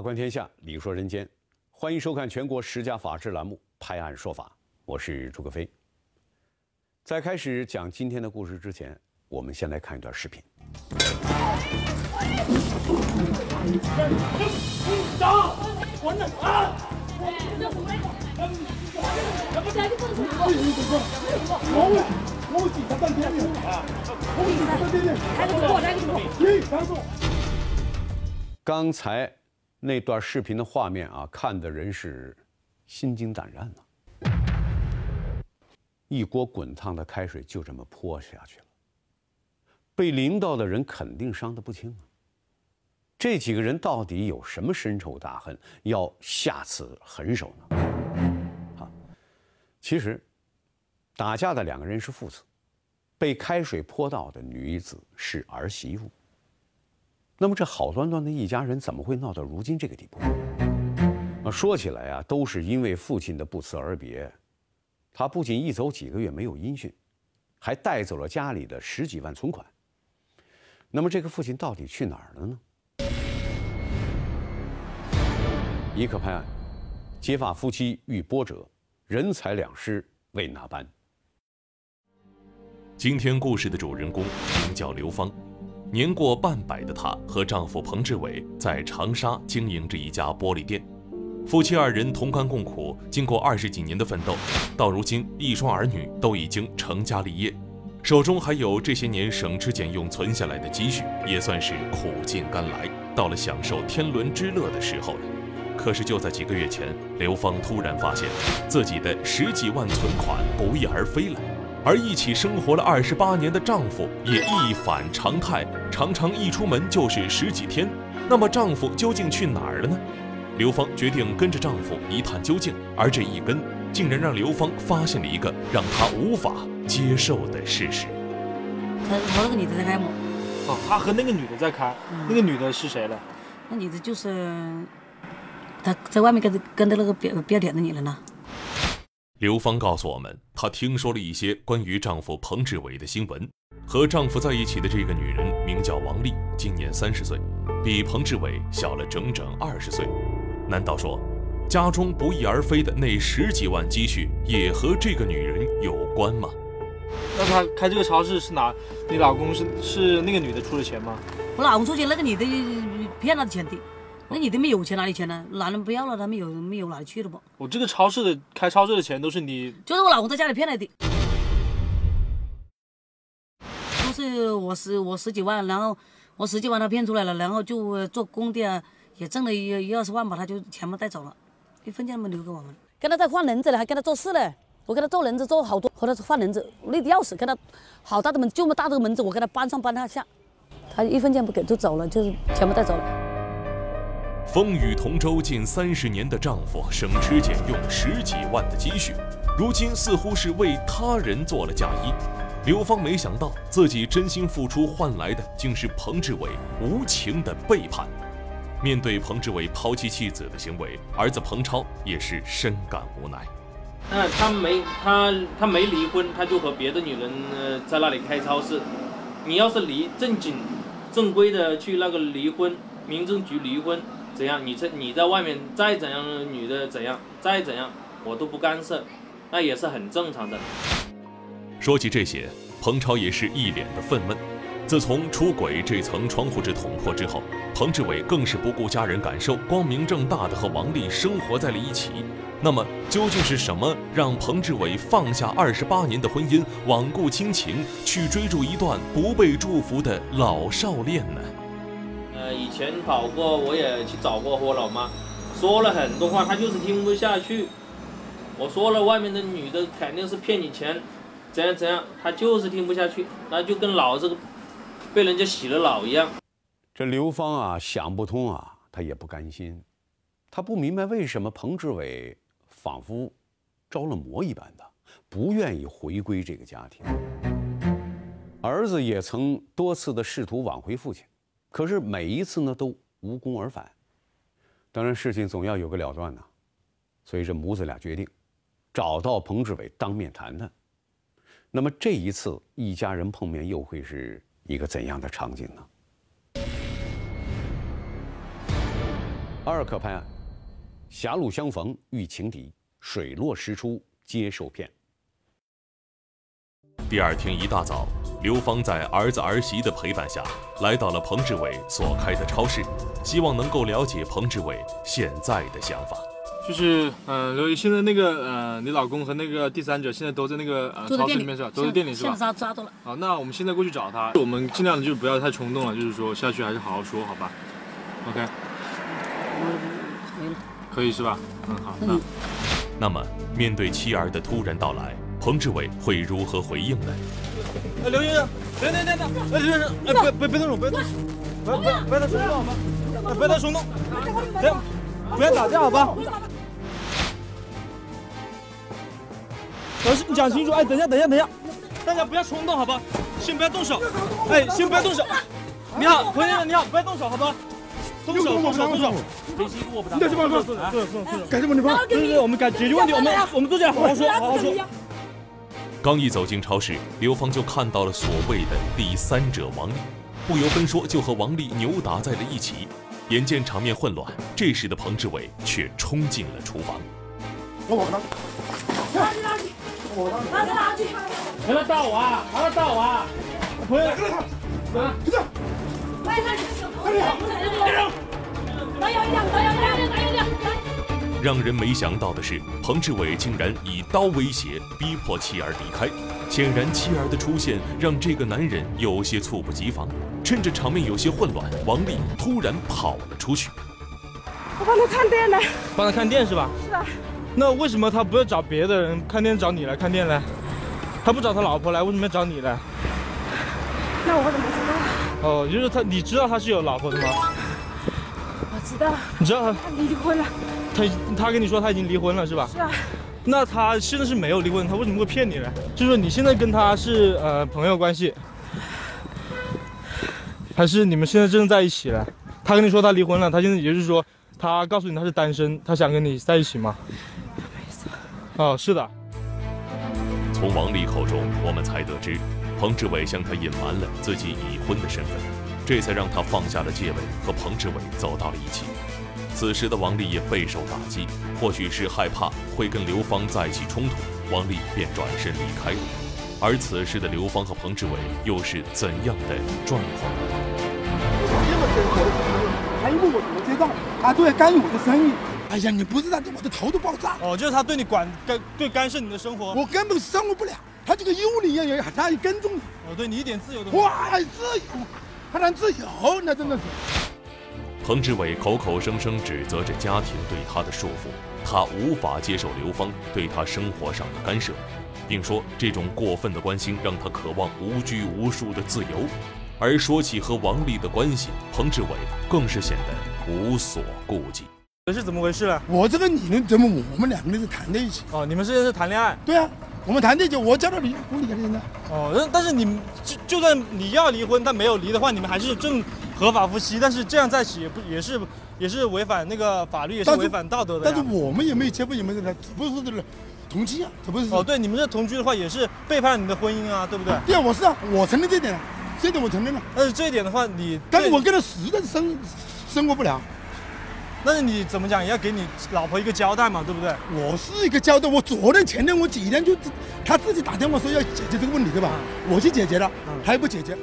法观天下，理说人间，欢迎收看全国十佳法制栏目《拍案说法》，我是朱克飞。在开始讲今天的故事之前，我们先来看一段视频。走，滚啊！刚才那段视频的画面啊，看的人是心惊胆战呐、一锅滚烫的开水就这么泼下去了，被淋到的人肯定伤得不轻啊。这几个人到底有什么深仇大恨，要下此狠手呢？啊，其实打架的两个人是父子，被开水泼到的女子是儿媳妇。那么这好端端的一家人怎么会闹到如今这个地步？啊，说起来啊，都是因为父亲的不辞而别，他不仅一走几个月没有音讯，还带走了家里的十几万存款。那么这个父亲到底去哪儿了呢？一刻拍案，结发夫妻遇波折，人财两失为哪般？今天故事的主人公名叫刘芳，年过半百的她和丈夫彭志伟在长沙经营着一家玻璃店，夫妻二人同甘共苦，经过二十几年的奋斗，到如今一双儿女都已经成家立业，手中还有这些年省吃俭用存下来的积蓄，也算是苦尽甘来，到了享受天伦之乐的时候了。可是就在几个月前，刘芳突然发现自己的十几万存款不翼而飞了，而一起生活了二十八年的丈夫也一反常态，常常一出门就是十几天。那么丈夫究竟去哪儿了呢？刘芳决定跟着丈夫一探究竟，而这一跟，竟然让刘芳发现了一个让她无法接受的事实。他和那个女的在开吗，哦，他和那个女的在开，那个女的是谁呢？那女的就是他在外面跟着跟着那个表表点的女人呢。刘芳告诉我们，她听说了一些关于丈夫彭志伟的新闻。和丈夫在一起的这个女人名叫王丽，今年三十岁，比彭志伟小了整整二十岁。难道说，家中不翼而飞的那十几万积蓄也和这个女人有关吗？那他开这个超市是哪？你老公是是那个女的出的钱吗？我老公出钱，那个女的骗他的钱的，那你的没有钱哪里钱呢？男人不要了，他们有没有哪里去了不？我这个超市的开超市的钱都是你就是我老公在家里骗来的，都是我十我十几万，然后我十几万他骗出来了，然后就呃做工地啊，也挣了一一二十万吧，他就全部带走了，一分钱都没留给我们。跟他在换轮子呢，还跟他做事呢。我跟他做轮子做好多，和他换轮子，累的要死。跟他好大的门，这么大的门子，我跟他搬上搬下，他一分钱不给就走了，就是全部带走了。风雨同舟近三十年的丈夫，省吃俭用十几万的积蓄，如今似乎是为他人做了嫁衣。刘芳没想到，自己真心付出换来的，竟是彭志伟无情的背叛。面对彭志伟抛弃妻子的行为，儿子彭超也是深感无奈。那他没他他没离婚，他就和别的女人在那里开超市。你要是离正经正规的去那个离婚，民政局离婚怎样？你在你在外面再怎样女的怎样再怎样，我都不干涉，那也是很正常的。说起这些，彭超也是一脸的愤懑。自从出轨这层窗户纸捅破之后，彭志伟更是不顾家人感受，光明正大的和王丽生活在了一起。那么，究竟是什么让彭志伟放下二十八年的婚姻，罔顾亲情，去追逐一段不被祝福的老少恋呢？以前跑过，我也去找过我老妈，说了很多话，她就是听不下去。我说了，外面的女的肯定是骗你钱，怎样怎样，她就是听不下去，那就跟老子被人家洗了脑一样。这刘芳啊，想不通啊，她也不甘心，她不明白为什么彭志伟仿佛着了魔一般的，不愿意回归这个家庭。儿子也曾多次的试图挽回父亲，可是每一次呢都无功而返。当然，事情总要有个了断呐，所以这母子俩决定找到彭志伟当面谈谈。那么这一次一家人碰面又会是一个怎样的场景呢？二克拍案，狭路相逢遇情敌，水落石出皆受骗。第二天一大早，刘芳在儿子儿媳的陪伴下，来到了彭志伟所开的超市，希望能够了解彭志伟现在的想法。就是，呃，刘姨，现在那个，呃，你老公和那个第三者现在都在那个呃超市里面是吧？都在店里是吧现在？抓抓到了。好，那我们现在过去找他，我们尽量就不要太冲动了，就是说下去还是好好说，好吧？OK，没了。可以是吧？嗯，好，那嗯，那么，面对妻儿的突然到来，彭志伟会如何回应呢？哎，刘先生，等等等等，哎，刘先生，哎，别别别动手，别动手，不要不要不要太冲动好吗？哎，不要太冲动，不要不要打架好吧？老师，你讲清楚，哎，等一下，等一下，等一下，大家不要冲动好吧？先不要动手，哎，先不要动手。你好，彭先生，你好，不要动手好吧？动手，动手，动手。你在什么地方？坐坐坐坐坐。干什么地方？对对对，我们解解决问题，我们我们坐下来好好说，好好说。刚一走进超市，刘芳就看到了所谓的第三者王丽，不由分说就和王丽扭打在了一起。眼见场面混乱，这时的彭志伟却冲进了厨房。让他打我啊！让他打我啊！朋友，让人没想到的是，彭志伟竟然以刀威胁，逼迫妻儿离开。显然，妻儿的出现让这个男人有些猝不及防。趁着场面有些混乱，王丽突然跑了出去。我帮他看店呢。帮他看店是吧？是啊。那为什么他不要找别的人看店，找你来看店呢？他不找他老婆来，为什么要找你呢？那我怎么知道？哦，就是他，你知道他是有老婆的吗？我知道你知道他他离婚了。他他跟你说他已经离婚了是吧？是啊。那他现在是没有离婚，他为什么会骗你呢？就是说你现在跟他是呃朋友关系，还是你们现在真的在一起了？他跟你说他离婚了，他现在也就是说他告诉你他是单身，他想跟你在一起吗？哦，是的。从王丽口中，我们才得知，彭志伟向他隐瞒了自己已婚的身份，这才让他放下了戒备，和彭志伟走到了一起。此时的王丽也备受打击，或许是害怕会跟刘芳再起冲突，王丽便转身离开了。而此时的刘芳和彭志伟又是怎样的状况呢？这么生活的朋友，还问我怎么结账，还都要干预我的生意。哎呀，你不知道，我的头都爆炸。哦，就是他对你管干对干涉你的生活。我根本生活不了，他就跟幽灵一样，他还跟踪你。哦，对你一点自由都没有。哇，自由，还能自由，那真的是。彭志伟口口声声指责着家庭对他的束缚，他无法接受刘芳对他生活上的干涉，并说这种过分的关心让他渴望无拘无束的自由。而说起和王丽的关系，彭志伟更是显得无所顾忌。这是怎么回事呢？我这个你能怎么？我们两个人是谈在一起。哦，你们现在是谈恋爱？对啊，我们谈在一起，我交了离婚，离了现在。哦，但但是你们就就算你要离婚，但没有离的话，你们还是正合法夫妻。但是这样在一起也不也是也是违反那个法律，也是违反道德的但呀。是我们也没有结婚，也没有谈，只不过是这个同居啊，只不过是。哦，对，你们这同居的话也是背叛你的婚姻啊，对不对？对啊，我是啊，我承认这点了，这点我承认了。但是这一点的话，你但是我跟他实在是生生活不了，但是你怎么讲也要给你老婆一个交代嘛，对不对？我是一个交代。我昨天前天我几天就他自己打电话说要解决这个问题，对吧？我去解决了，他也不解决。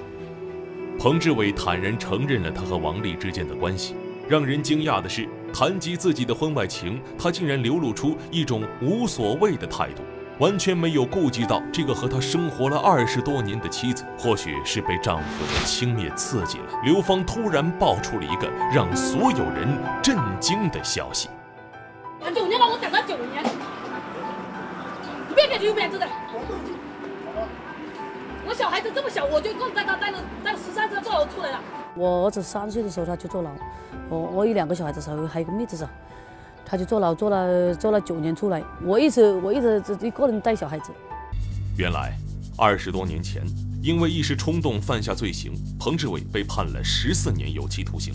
彭志伟坦然承认了他和王丽之间的关系。让人惊讶的是，谈及自己的婚外情，他竟然流露出一种无所谓的态度，完全没有顾及到这个和他生活了二十多年的妻子。或许是被丈夫的轻蔑刺激了，刘芳突然爆出了一个让所有人震惊的消息。俺九年了，我等了九年，你别给刘编织的。我小孩子这么小，我就一共带他带了我儿子三岁的时候他就坐牢，我我有两个小孩的时候还有个妹子噻，他就坐牢坐了坐了九年出来。我一直我一直一个人带小孩子。原来，二十多年前，因为一时冲动犯下罪行，彭志伟被判了十四年有期徒刑。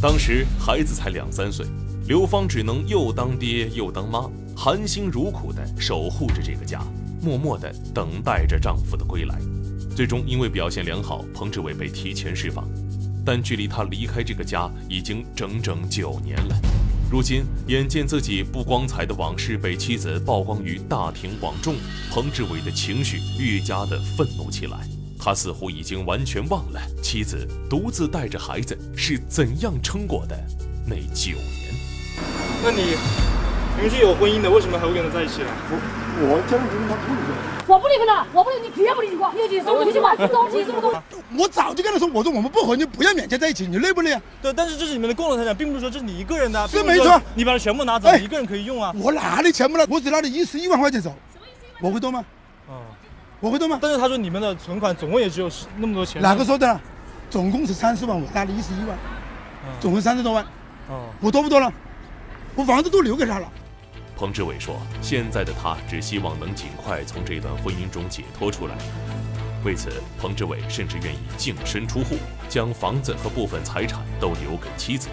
当时孩子才两三岁，刘芳只能又当爹又当妈，含辛茹苦地守护着这个家，默默地等待着丈夫的归来。最终因为表现良好，彭志伟被提前释放，但距离他离开这个家已经整整九年了。如今，眼见自己不光彩的往事被妻子曝光于大庭广众，彭志伟的情绪愈加的愤怒起来。他似乎已经完全忘了妻子独自带着孩子是怎样撑过的那九年。那你，你们是有婚姻的，为什么还会跟他在一起呢？我我家里人他不离婚，我不离婚了，我不离，你偏不离我，你有几什么东西嘛？什么东西？什么东西？我早就跟他说，我说我们不和，你不要勉强在一起，你累不累啊？对，但是这是你们的共同财产，并不是说这是你一个人的啊。并不是没错，你把它全部拿走，哎你一个人可以用啊。我哪里全部了？我只拿了一十一万块钱走，我会多吗？哦，我会多吗？但是他说你们的存款总共也只有十那么多钱。哪个说的？总共是三十万，我拿了一十一万，总共三十多万，哦，我多不多了？我房子都留给他了。彭志伟说：“现在的他只希望能尽快从这段婚姻中解脱出来。为此，彭志伟甚至愿意净身出户，将房子和部分财产都留给妻子。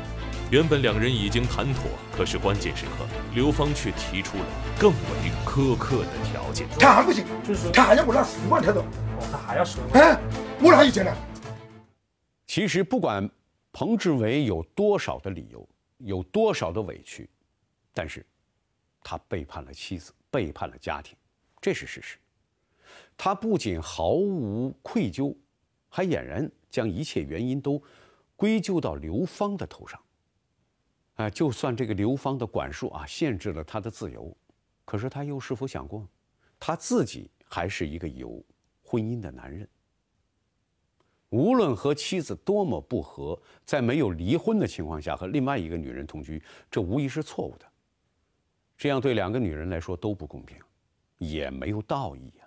原本两人已经谈妥，可是关键时刻，刘芳却提出了更为苛刻的条件。他还不行，就是他还要我拿十万才走。哦，他还要十万。哎，我哪有钱呢？其实不管彭志伟有多少的理由，有多少的委屈，但是，他背叛了妻子，背叛了家庭，这是事实。他不仅毫无愧疚，还俨然将一切原因都归咎到刘芳的头上。啊，就算这个刘芳的管束啊限制了他的自由，可是他又是否想过，他自己还是一个有婚姻的男人？无论和妻子多么不和，在没有离婚的情况下和另外一个女人同居，这无疑是错误的。这样对两个女人来说都不公平，也没有道义呀、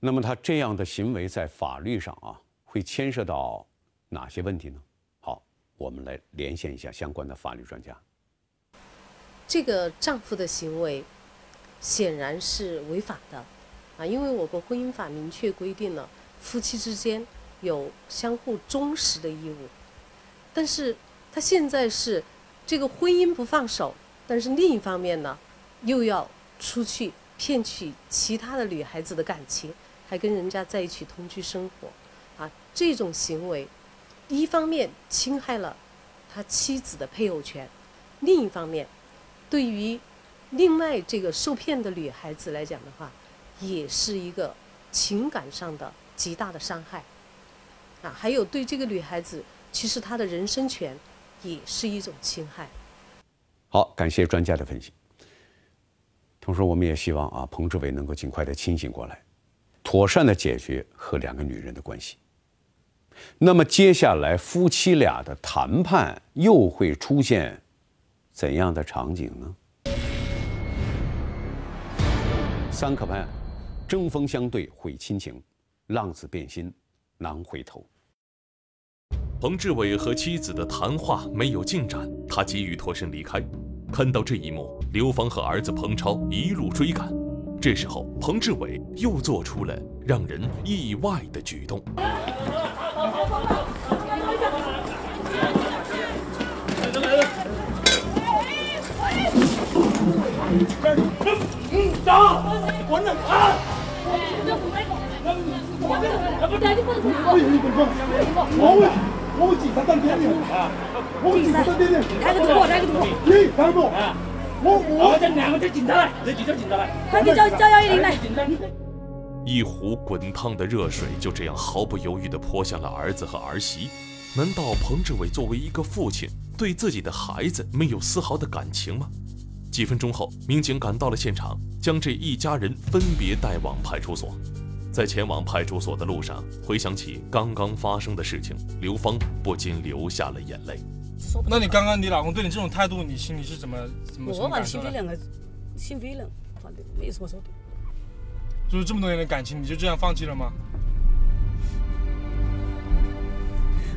那么他这样的行为在法律上啊，会牵涉到哪些问题呢？好，我们来连线一下相关的法律专家。这个丈夫的行为显然是违法的啊，因为我国婚姻法明确规定了夫妻之间有相互忠实的义务，但是他现在是这个婚姻不放手，但是另一方面呢，又要出去骗取其他的女孩子的感情，还跟人家在一起同居生活，啊，这种行为，一方面侵害了他妻子的配偶权，另一方面，对于另外这个受骗的女孩子来讲的话，也是一个情感上的极大的伤害，啊，还有对这个女孩子，其实她的人身权也是一种侵害。好，感谢专家的分析。同时，我们也希望啊，彭志伟能够尽快的清醒过来，妥善的解决和两个女人的关系。那么，接下来夫妻俩的谈判又会出现怎样的场景呢？三可判，针锋相对毁亲情，浪子变心难回头。彭志伟和妻子的谈话没有进展，他急于脱身离开。看到这一幕，刘芳和儿子彭超一路追赶。这时候，彭志伟又做出了让人意外的举动。我我为我为警察当爹的啊，我为警察当爹的。抬个头过，抬个头过，你干不？我我这两个叫警察来，这就叫警察来。快点叫叫幺一零来。一壶滚烫的热水就这样毫不犹豫地泼向了儿子和儿媳。难道彭志伟作为一个父亲，对自己的孩子没有丝毫的感情吗？几分钟后，民警赶到了现场，将这一家人分别带往派出所。在前往派出所的路上，回想起刚刚发生的事情，刘芳不禁流下了眼泪。那你刚刚你老公对你这种态度，你心里是怎么怎么什我反么感受的？正心灰两个，心灰冷，反正没什么说的。就是这么多年的感情，你就这样放弃了吗？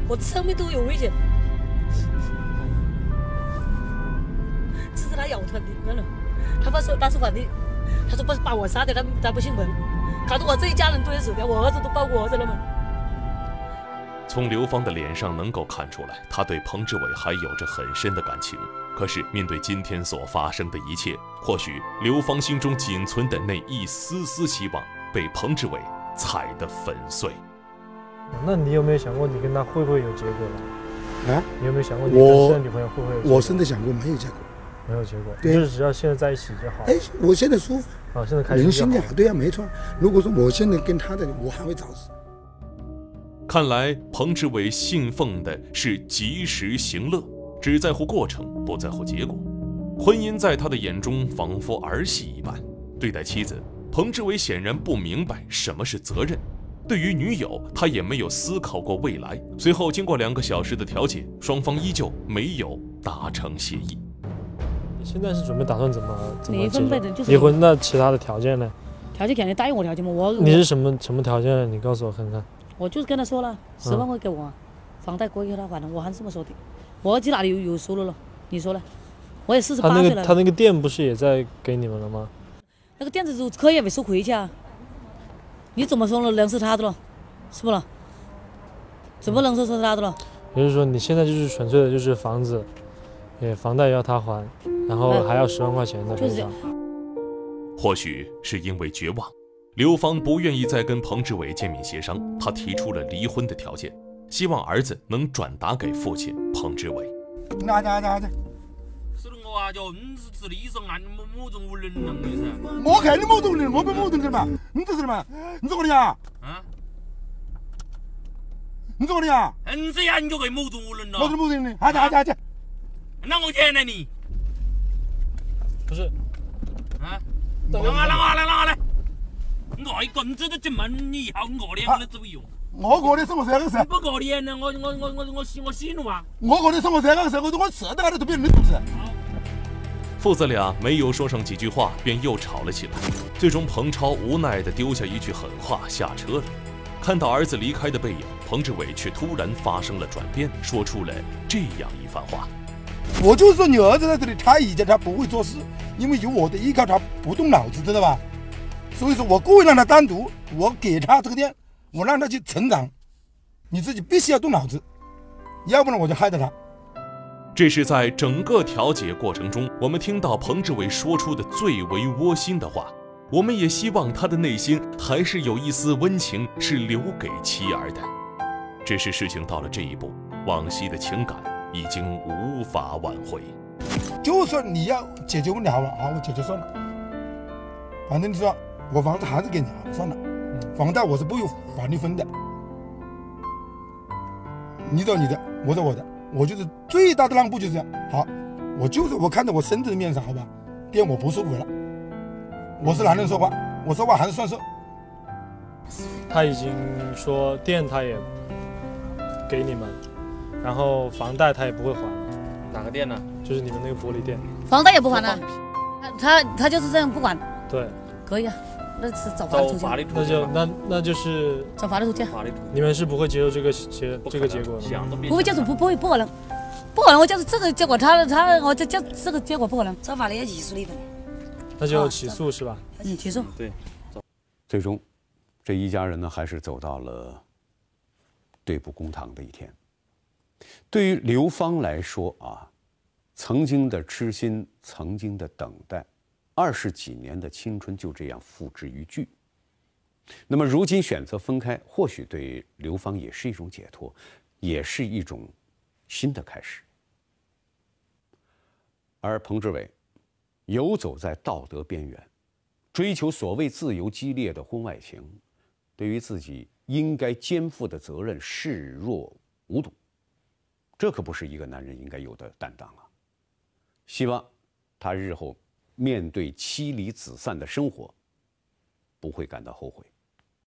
我生命都有危险。这是他咬他的，完了，他说当时反正他说不是把我杀掉，他他不姓彭，搞得我这一家人都要死掉，我儿子都包括我儿子了嘛。从刘芳的脸上能够看出来，她对彭志伟还有着很深的感情。可是面对今天所发生的一切，或许刘芳心中仅存的那一丝丝希望被彭志伟踩得粉碎。那你有没有想过，你跟他会不会有结果呢？啊，你有没有想过你跟我现在女朋友会不会有结果？我真的想过没有结果。没有结果，对就是只要现在在一起就好。哎，我现在舒服，啊，现在对呀、没错。如果说我现在跟他的，我还会找死。看来彭志伟信奉的是及时行乐，只在乎过程，不在乎结果。婚姻在他的眼中仿佛儿戏一般。对待妻子，彭志伟显然不明白什么是责任。对于女友，他也没有思考过未来。随后，经过两个小时的调解，双方依旧没有达成协议。你现在是准备打算怎么怎么离婚就是离婚那其他的条件呢？条件肯定答应我条件嘛，我你是什么什么条件呢？你告诉我看看。我就是跟他说了，十万块给我，房贷过以后他还了，我还这么说的。我儿子哪里有有收入了？你说呢？我也四十他八岁了，那个他那个店不是也在给你们了吗？那个店子都可以没收回去啊。你怎么说呢？人是他的了，是不了？怎么能说是他的了？也就是说你现在就是纯粹的就是房子，也房贷要他还，然后嗯还要十万块钱的就是这赔偿样。或许是因为绝望，刘芳不愿意再跟彭志伟见面协商，她提出了离婚的条件，希望儿子能转达给父亲彭志伟。拿着拿着拿着，是我啊，叫你是自立上岸，某某种无能能力噻。我看你某种人，我不某种人嘛，你这是什么？你做我的呀？啊，你做我的呀？嗯，这样你就无能了。去下去下去。那我钱呢你？不是，啊，啷个啷个来啷个来？我一棍子都进门，你以後我兩個都走用。我過你生活這個事，不過你呢？我我我我我喜我喜怒啊！我過你生活這個事，我我死都喺度俾人哋同事。父子俩没有说上几句话，便又吵了起来。最终，彭超无奈地丢下一句狠话，下车了。看到儿子离开的背影，彭志伟却突然发生了转变，说出了这样一番话：我就是说你儿子在这里，他以前他不会做事，因为有我的依靠，他不动脑子，知道吧？所以说我故意让他单独，我给他这个店，我让他去成长。你自己必须要动脑子，要不然我就害到他。这是在整个调解过程中，我们听到彭志伟说出的最为窝心的话。我们也希望他的内心还是有一丝温情，是留给妻儿的。只是事情到了这一步，往昔的情感已经无法挽回。就算你要解决不了了啊，我解决算了。反正你说我房子还是给你啊，算了，房贷我是不用法律分的。你走你的，我走我的，我就是最大的让步就是这样。好，我就是我看在我孙子的面上，好吧，店我不收回了。我是男人说话，我说话还是算数。他已经说店他也给你們，然后房贷他也不会还。哪个店呢？就是你们那个玻璃店。房贷也不还了，他他就是这样不管，对，可以啊，那是找法律途径，那就那那就是找法律途径。你们是不会接受这个结这个结果的？不会接受，不不会不可能，不可能，我就是这个结果，他他我这这这个结果不可能，找法律要起诉离婚。那就起诉是吧？嗯，起诉。对，最终，这一家人呢，还是走到了对簿公堂的一天。对于刘芳来说啊，曾经的痴心，曾经的等待，二十几年的青春就这样付之一炬。那么如今选择分开，或许对刘芳也是一种解脱，也是一种新的开始。而彭志伟游走在道德边缘，追求所谓自由激烈的婚外情，对于自己应该肩负的责任视若无睹，这可不是一个男人应该有的担当啊！希望他日后面对妻离子散的生活，不会感到后悔。